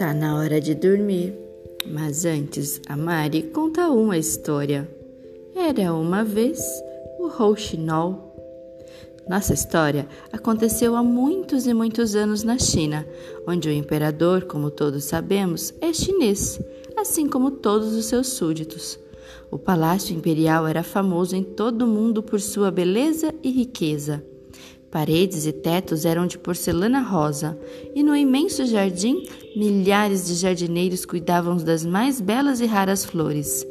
Tá na hora de dormir. Mas antes, a Mari conta uma história. Era uma vez o Rouxinol. Nossa história aconteceu há muitos e muitos anos na China, onde o imperador, como todos sabemos, é chinês, assim como todos os seus súditos. O palácio imperial era famoso em todo o mundo por sua beleza e riqueza. Paredes e tetos eram de porcelana rosa, e no imenso jardim, milhares de jardineiros cuidavam das mais belas e raras flores.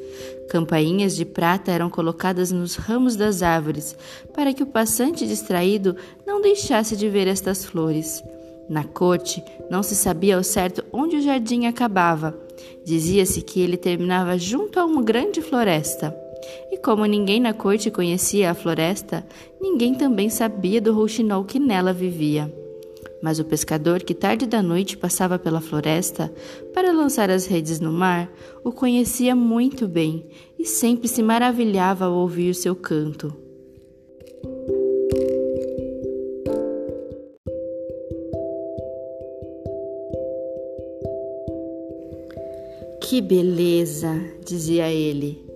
Campainhas de prata eram colocadas nos ramos das árvores, para que o passante distraído não deixasse de ver estas flores. Na corte, não se sabia ao certo onde o jardim acabava. Dizia-se que ele terminava junto a uma grande floresta. E como ninguém na corte conhecia a floresta, ninguém também sabia do rouxinol que nela vivia. Mas o pescador que tarde da noite passava pela floresta para lançar as redes no mar o conhecia muito bem e sempre se maravilhava ao ouvir seu canto. Que beleza! dizia ele.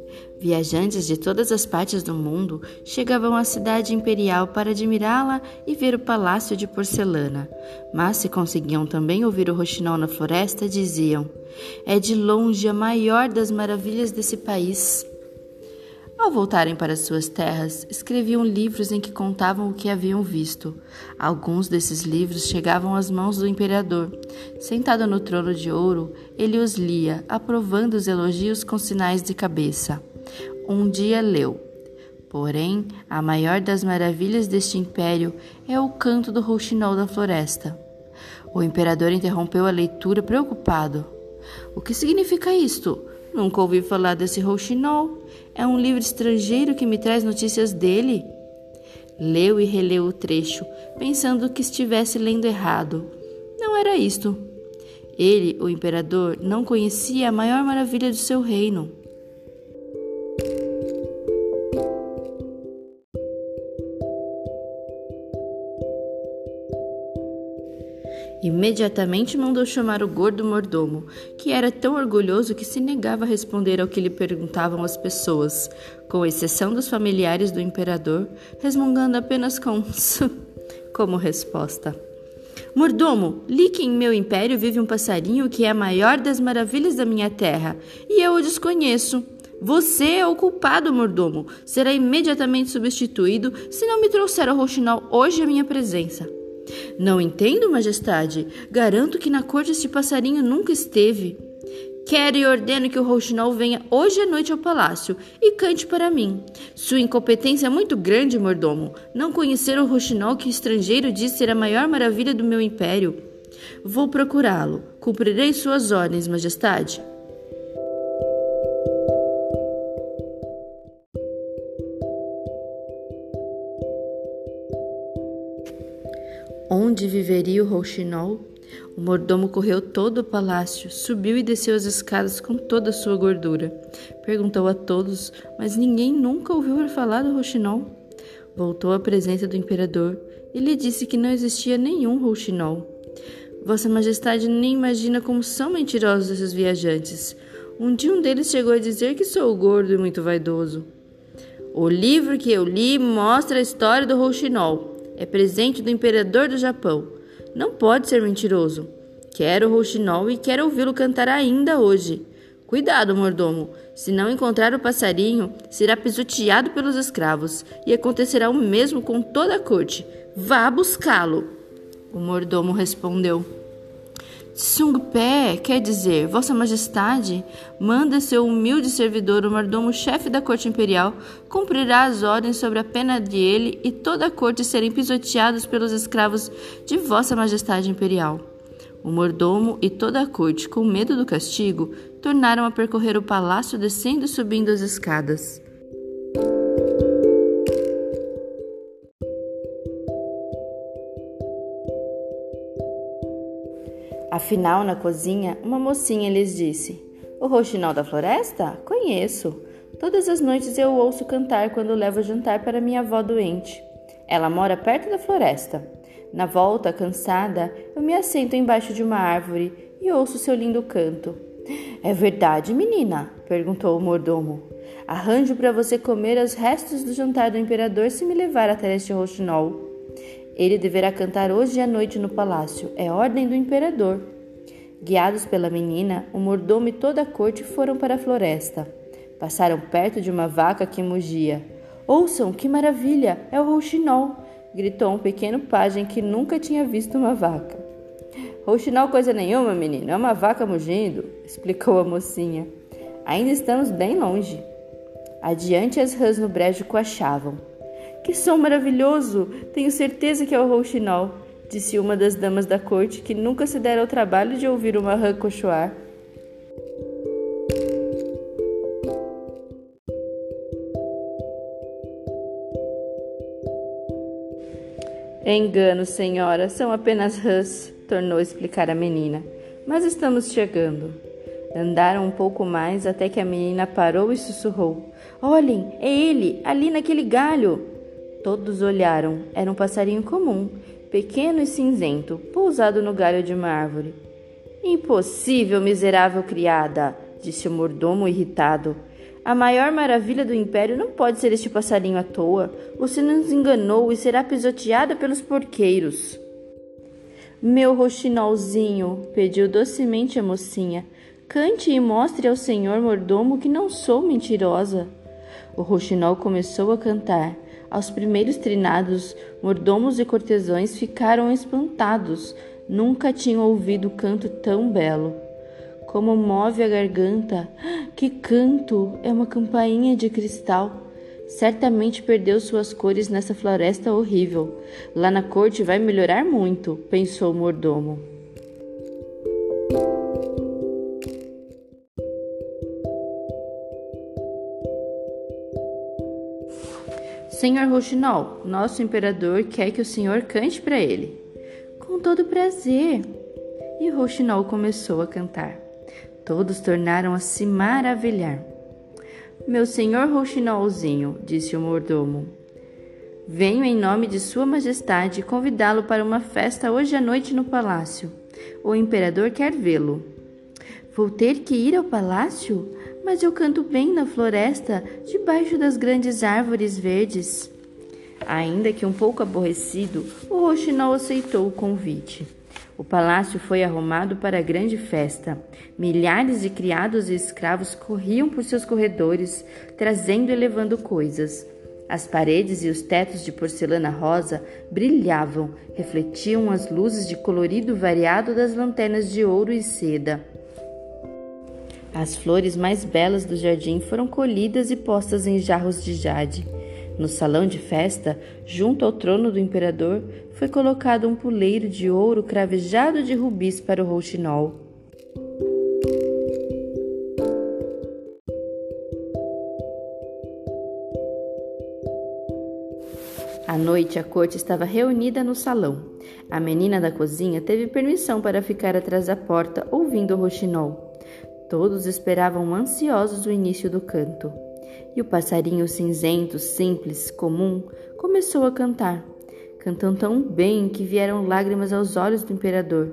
Viajantes de todas as partes do mundo chegavam à cidade imperial para admirá-la e ver o palácio de porcelana. Mas se conseguiam também ouvir o roxinol na floresta, diziam: É de longe a maior das maravilhas desse país. Ao voltarem para suas terras, escreviam livros em que contavam o que haviam visto. Alguns desses livros chegavam às mãos do imperador. Sentado no trono de ouro, ele os lia, aprovando os elogios com sinais de cabeça um dia leu. Porém, a maior das maravilhas deste império é o canto do rouxinol da floresta. O imperador interrompeu a leitura preocupado. O que significa isto? Nunca ouvi falar desse rouxinol. É um livro estrangeiro que me traz notícias dele? Leu e releu o trecho, pensando que estivesse lendo errado. Não era isto. Ele, o imperador, não conhecia a maior maravilha do seu reino. Imediatamente mandou chamar o gordo mordomo, que era tão orgulhoso que se negava a responder ao que lhe perguntavam as pessoas, com exceção dos familiares do imperador, resmungando apenas com como resposta. Mordomo, li que em meu império vive um passarinho que é a maior das maravilhas da minha terra, e eu o desconheço. Você é o culpado, mordomo. Será imediatamente substituído se não me trouxer o roxinol hoje à minha presença. Não entendo, majestade. Garanto que na corte este passarinho nunca esteve. Quero e ordeno que o rouxinol venha hoje à noite ao palácio e cante para mim. Sua incompetência é muito grande, mordomo. Não conhecer o rouxinol que o estrangeiro diz ser a maior maravilha do meu império. Vou procurá-lo. Cumprirei suas ordens, majestade. Onde viveria o rouxinol? O mordomo correu todo o palácio, subiu e desceu as escadas com toda a sua gordura. Perguntou a todos, mas ninguém nunca ouviu falar do rouxinol. Voltou à presença do imperador e lhe disse que não existia nenhum rouxinol. Vossa Majestade nem imagina como são mentirosos esses viajantes. Um dia um deles chegou a dizer que sou gordo e muito vaidoso. O livro que eu li mostra a história do rouxinol. É presente do imperador do Japão. Não pode ser mentiroso. Quero rouxinol e quero ouvi-lo cantar ainda hoje. Cuidado, mordomo. Se não encontrar o passarinho, será pisoteado pelos escravos, e acontecerá o mesmo com toda a corte. Vá buscá-lo. O mordomo respondeu. Tsungpé quer dizer, Vossa Majestade, manda seu humilde servidor, o mordomo-chefe da corte imperial, cumprirá as ordens sobre a pena de ele e toda a corte serem pisoteados pelos escravos de Vossa Majestade imperial. O mordomo e toda a corte, com medo do castigo, tornaram a percorrer o palácio descendo e subindo as escadas. Afinal, na cozinha, uma mocinha lhes disse: O roxinol da floresta? Conheço. Todas as noites eu ouço cantar quando levo jantar para minha avó doente. Ela mora perto da floresta. Na volta, cansada, eu me assento embaixo de uma árvore e ouço seu lindo canto. É verdade, menina? perguntou o mordomo. Arranjo para você comer os restos do jantar do imperador se me levar até este roxinol. Ele deverá cantar hoje à noite no palácio. É ordem do imperador. Guiados pela menina, o mordomo e toda a corte foram para a floresta. Passaram perto de uma vaca que mugia. Ouçam, que maravilha! É o rouxinol! gritou um pequeno pajem que nunca tinha visto uma vaca. Rouxinol coisa nenhuma, menino, é uma vaca mugindo, explicou a mocinha. Ainda estamos bem longe. Adiante as rãs no brejo coachavam. Que som maravilhoso! Tenho certeza que é o rouxinol, disse uma das damas da corte que nunca se dera ao trabalho de ouvir uma rã cochoar. Engano, senhora, são apenas rãs, tornou a explicar a menina. Mas estamos chegando. Andaram um pouco mais até que a menina parou e sussurrou: Olhem, é ele, ali naquele galho. Todos olharam. Era um passarinho comum, pequeno e cinzento, pousado no galho de uma árvore. Impossível, miserável criada, disse o mordomo irritado. A maior maravilha do império não pode ser este passarinho à toa. Você nos enganou e será pisoteada pelos porqueiros. Meu roxinolzinho, pediu docemente a mocinha, cante e mostre ao senhor mordomo que não sou mentirosa. O roxinol começou a cantar. Aos primeiros trinados, mordomos e cortesãos ficaram espantados. Nunca tinham ouvido canto tão belo. Como move a garganta! Que canto! É uma campainha de cristal. Certamente perdeu suas cores nessa floresta horrível. Lá na corte vai melhorar muito, pensou o mordomo. Senhor Rouxinol, nosso imperador quer que o senhor cante para ele. Com todo prazer. E Rouxinol começou a cantar. Todos tornaram a se maravilhar. Meu senhor Rouxinolzinho, disse o mordomo, venho em nome de Sua Majestade convidá-lo para uma festa hoje à noite no palácio. O imperador quer vê-lo. Vou ter que ir ao palácio? Mas eu canto bem na floresta, debaixo das grandes árvores verdes. Ainda que um pouco aborrecido, o Rouxinol aceitou o convite. O palácio foi arrumado para a grande festa. Milhares de criados e escravos corriam por seus corredores, trazendo e levando coisas. As paredes e os tetos de porcelana rosa brilhavam, refletiam as luzes de colorido variado das lanternas de ouro e seda. As flores mais belas do jardim foram colhidas e postas em jarros de jade. No salão de festa, junto ao trono do imperador, foi colocado um puleiro de ouro cravejado de rubis para o rouxinol. À noite, a corte estava reunida no salão. A menina da cozinha teve permissão para ficar atrás da porta, ouvindo o roxinol. Todos esperavam ansiosos o início do canto. E o passarinho cinzento, simples, comum, começou a cantar. Cantou tão bem que vieram lágrimas aos olhos do imperador.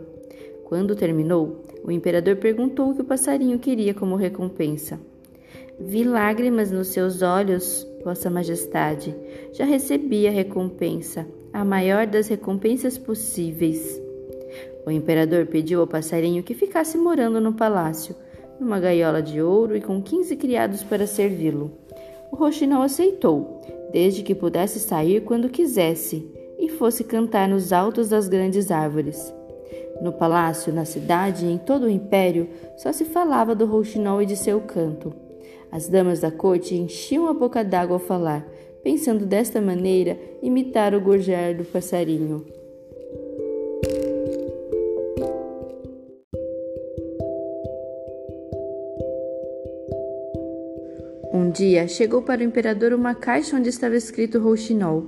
Quando terminou, o imperador perguntou o que o passarinho queria como recompensa. Vi lágrimas nos seus olhos, Vossa Majestade. Já recebi a recompensa, a maior das recompensas possíveis. O imperador pediu ao passarinho que ficasse morando no palácio, numa gaiola de ouro e com quinze criados para servi-lo. O roxinol aceitou, desde que pudesse sair quando quisesse e fosse cantar nos altos das grandes árvores. No palácio, na cidade e em todo o império só se falava do rouxinol e de seu canto. As damas da corte enchiam a boca d'água ao falar, pensando desta maneira imitar o gorjear do passarinho. Um dia chegou para o imperador uma caixa onde estava escrito Rouxinol.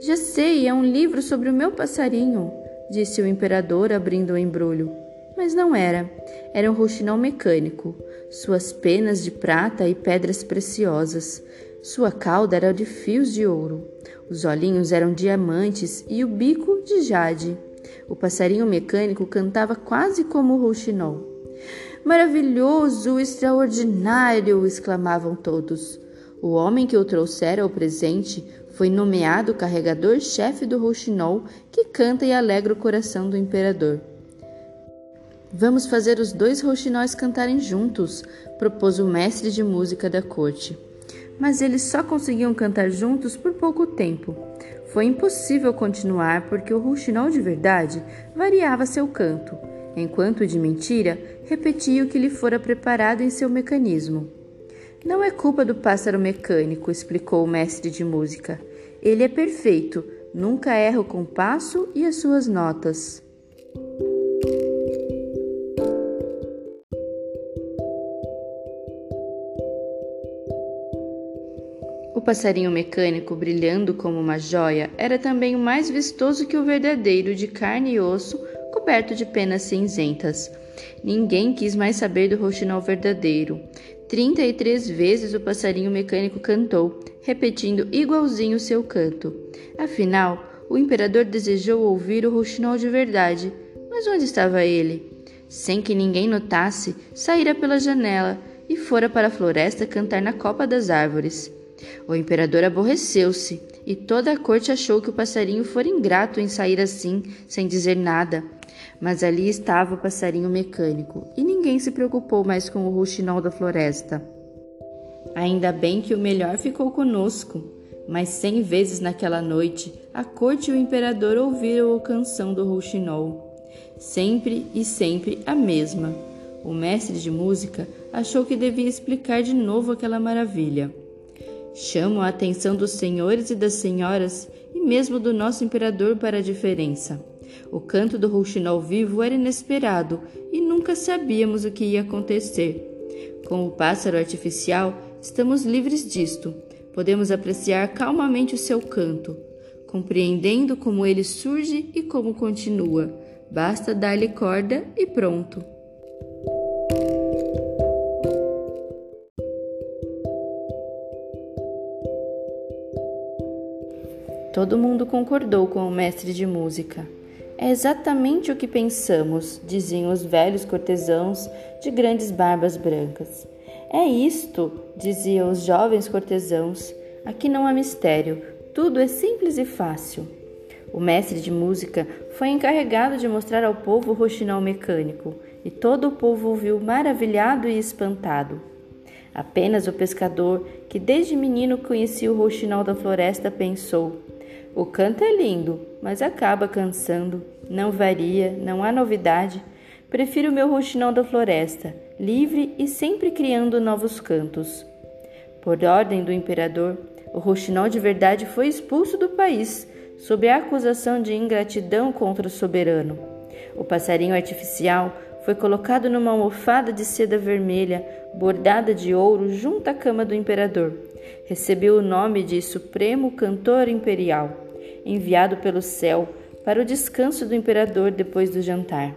Já sei, é um livro sobre o meu passarinho, disse o imperador abrindo o embrulho. Mas não era. Era um rouxinol mecânico, suas penas de prata e pedras preciosas, Sua cauda era de fios de ouro, os olhinhos eram diamantes e o bico de jade. O passarinho mecânico cantava quase como o rouxinol. Maravilhoso, extraordinário! exclamavam todos. O homem que o trouxera ao presente foi nomeado carregador-chefe do rouxinol que canta e alegra o coração do imperador. Vamos fazer os dois rouxinóis cantarem juntos, propôs o mestre de música da corte. Mas eles só conseguiam cantar juntos por pouco tempo. Foi impossível continuar porque o rouxinol de verdade variava seu canto, enquanto de mentira repetia o que lhe fora preparado em seu mecanismo. Não é culpa do pássaro mecânico, explicou o mestre de música. Ele é perfeito, nunca erra o compasso e as suas notas. O passarinho mecânico, brilhando como uma joia, era também o mais vistoso que o verdadeiro, de carne e osso, coberto de penas cinzentas. Ninguém quis mais saber do roxinol verdadeiro. Trinta e três vezes o passarinho mecânico cantou, repetindo igualzinho seu canto. Afinal, o imperador desejou ouvir o rouxinol de verdade, mas onde estava ele? Sem que ninguém notasse, saíra pela janela e fora para a floresta cantar na copa das árvores. O imperador aborreceu-se e toda a corte achou que o passarinho fora ingrato em sair assim, sem dizer nada. Mas ali estava o passarinho mecânico e ninguém se preocupou mais com o rouxinol da floresta. Ainda bem que o melhor ficou conosco. Mas cem vezes naquela noite, a corte e o imperador ouviram a canção do rouxinol. Sempre e sempre a mesma. O mestre de música achou que devia explicar de novo aquela maravilha. Chamo a atenção dos senhores e das senhoras e mesmo do nosso imperador para a diferença. O canto do rouxinol vivo era inesperado e nunca sabíamos o que ia acontecer. Com o pássaro artificial, estamos livres disto. Podemos apreciar calmamente o seu canto, compreendendo como ele surge e como continua. Basta dar-lhe corda e pronto. Todo mundo concordou com o mestre de música. É exatamente o que pensamos, diziam os velhos cortesãos de grandes barbas brancas. É isto, diziam os jovens cortesãos. Aqui não há mistério, tudo é simples e fácil. O mestre de música foi encarregado de mostrar ao povo o roxinol mecânico, e todo o povo ouviu maravilhado e espantado. Apenas o pescador, que desde menino conhecia o roxinol da floresta, pensou: o canto é lindo, mas acaba cansando. Não varia, não há novidade. Prefiro meu roxinol da floresta, livre e sempre criando novos cantos. Por ordem do imperador, o roxinol de verdade foi expulso do país, sob a acusação de ingratidão contra o soberano. O passarinho artificial foi colocado numa almofada de seda vermelha, bordada de ouro, junto à cama do imperador. Recebeu o nome de Supremo Cantor Imperial enviado pelo céu para o descanso do imperador depois do jantar.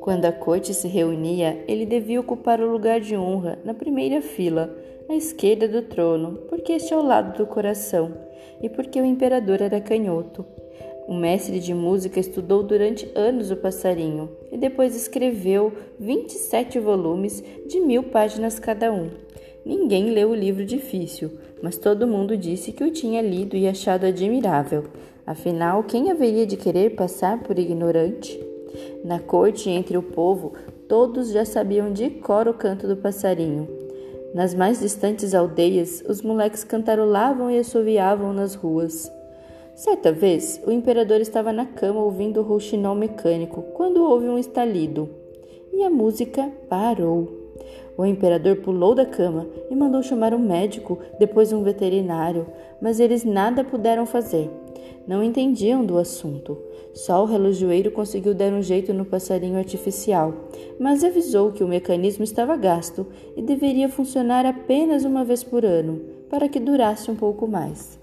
Quando a corte se reunia, ele devia ocupar o lugar de honra na primeira fila, à esquerda do trono, porque este é o lado do coração e porque o imperador era canhoto. O mestre de música estudou durante anos o passarinho e depois escreveu 27 volumes de mil páginas cada um. Ninguém leu o livro difícil, mas todo mundo disse que o tinha lido e achado admirável. Afinal, quem haveria de querer passar por ignorante? Na corte e entre o povo, todos já sabiam de cor o canto do passarinho. Nas mais distantes aldeias, os moleques cantarolavam e assoviavam nas ruas. Certa vez, o imperador estava na cama ouvindo o rouxinol mecânico quando houve um estalido e a música parou. O imperador pulou da cama e mandou chamar um médico, depois um veterinário, mas eles nada puderam fazer. Não entendiam do assunto. Só o relojoeiro conseguiu dar um jeito no passarinho artificial, mas avisou que o mecanismo estava gasto e deveria funcionar apenas uma vez por ano, para que durasse um pouco mais.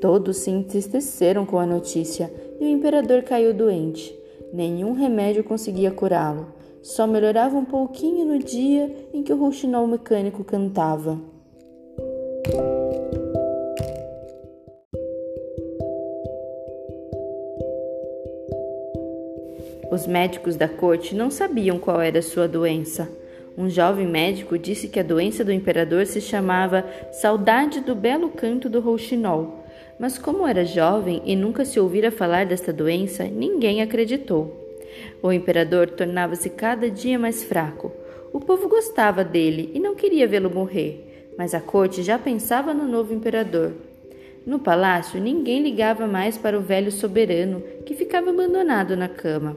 Todos se entristeceram com a notícia e o imperador caiu doente. Nenhum remédio conseguia curá-lo. Só melhorava um pouquinho no dia em que o rouxinol mecânico cantava. Os médicos da corte não sabiam qual era sua doença. Um jovem médico disse que a doença do imperador se chamava saudade do belo canto do rouxinol. Mas como era jovem e nunca se ouvira falar desta doença, ninguém acreditou. O imperador tornava-se cada dia mais fraco. O povo gostava dele e não queria vê-lo morrer, mas a corte já pensava no novo imperador. No palácio, ninguém ligava mais para o velho soberano, que ficava abandonado na cama.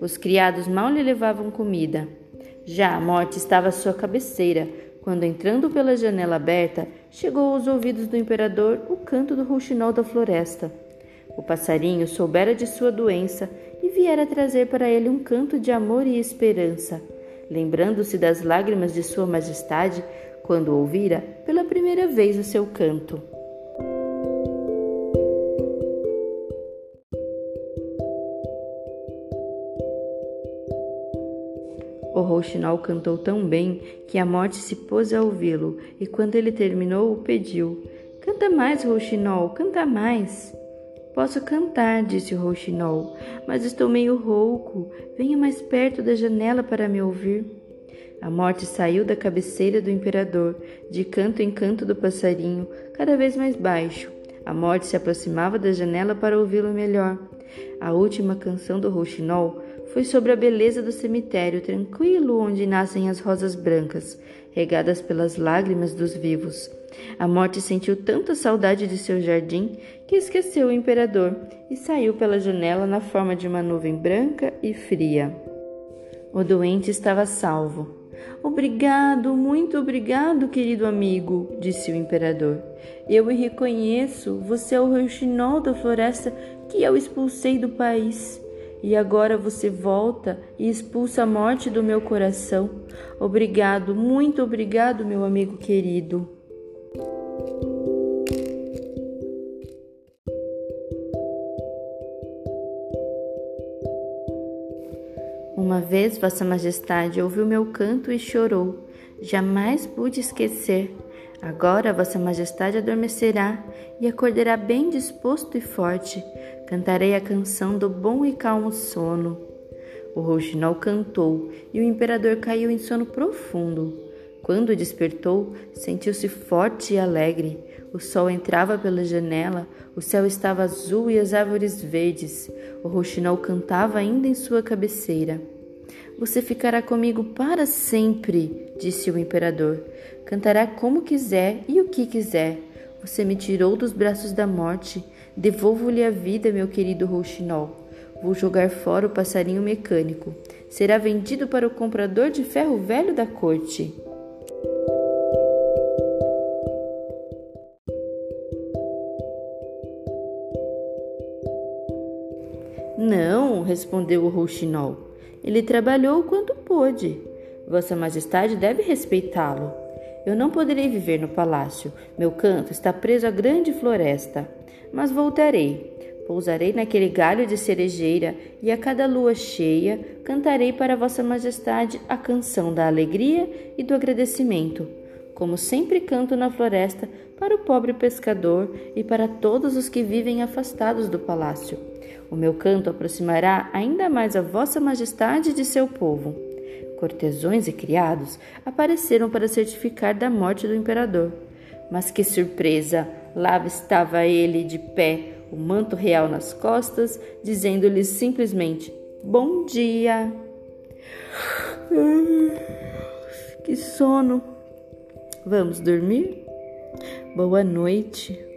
Os criados mal lhe levavam comida. Já a morte estava à sua cabeceira, quando, entrando pela janela aberta, chegou aos ouvidos do imperador o canto do rouxinol da floresta. O passarinho soubera de sua doença e viera trazer para ele um canto de amor e esperança, lembrando-se das lágrimas de sua majestade quando ouvira pela primeira vez o seu canto. Rouxinol cantou tão bem que a morte se pôs a ouvi-lo, e quando ele terminou, pediu: Canta mais, rouxinol, canta mais. Posso cantar, disse o rouxinol, mas estou meio rouco. Venha mais perto da janela para me ouvir. A morte saiu da cabeceira do imperador, de canto em canto do passarinho, cada vez mais baixo. A morte se aproximava da janela para ouvi-lo melhor. A última canção do rouxinol foi sobre a beleza do cemitério tranquilo onde nascem as rosas brancas, regadas pelas lágrimas dos vivos. A morte sentiu tanta saudade de seu jardim que esqueceu o imperador e saiu pela janela na forma de uma nuvem branca e fria. O doente estava salvo. Obrigado, muito obrigado, querido amigo, disse o imperador. Eu o reconheço, você é o rouxinol da floresta que eu expulsei do país e agora você volta e expulsa a morte do meu coração. Obrigado, muito obrigado, meu amigo querido. Uma vez Vossa Majestade ouviu meu canto e chorou. Jamais pude esquecer. Agora Vossa Majestade adormecerá e acordará bem disposto e forte. Cantarei a canção do bom e calmo sono. O rouxinol cantou e o imperador caiu em sono profundo. Quando despertou, sentiu-se forte e alegre. O sol entrava pela janela, o céu estava azul e as árvores verdes. O rouxinol cantava ainda em sua cabeceira. Você ficará comigo para sempre, disse o imperador. Cantará como quiser e o que quiser. Você me tirou dos braços da morte. Devolvo-lhe a vida, meu querido rouxinol. Vou jogar fora o passarinho mecânico. Será vendido para o comprador de ferro velho da corte. Não, respondeu o rouxinol. Ele trabalhou o quanto pôde. Vossa Majestade deve respeitá-lo. Eu não poderei viver no palácio. Meu canto está preso à grande floresta. Mas voltarei. Pousarei naquele galho de cerejeira e a cada lua cheia cantarei para Vossa Majestade a canção da alegria e do agradecimento, como sempre canto na floresta para o pobre pescador e para todos os que vivem afastados do palácio. O meu canto aproximará ainda mais a Vossa Majestade de seu povo. Cortesões e criados apareceram para certificar da morte do imperador. Mas que surpresa! Lá estava ele de pé, o manto real nas costas, dizendo-lhes simplesmente: Bom dia! Que sono! Vamos dormir? Boa noite.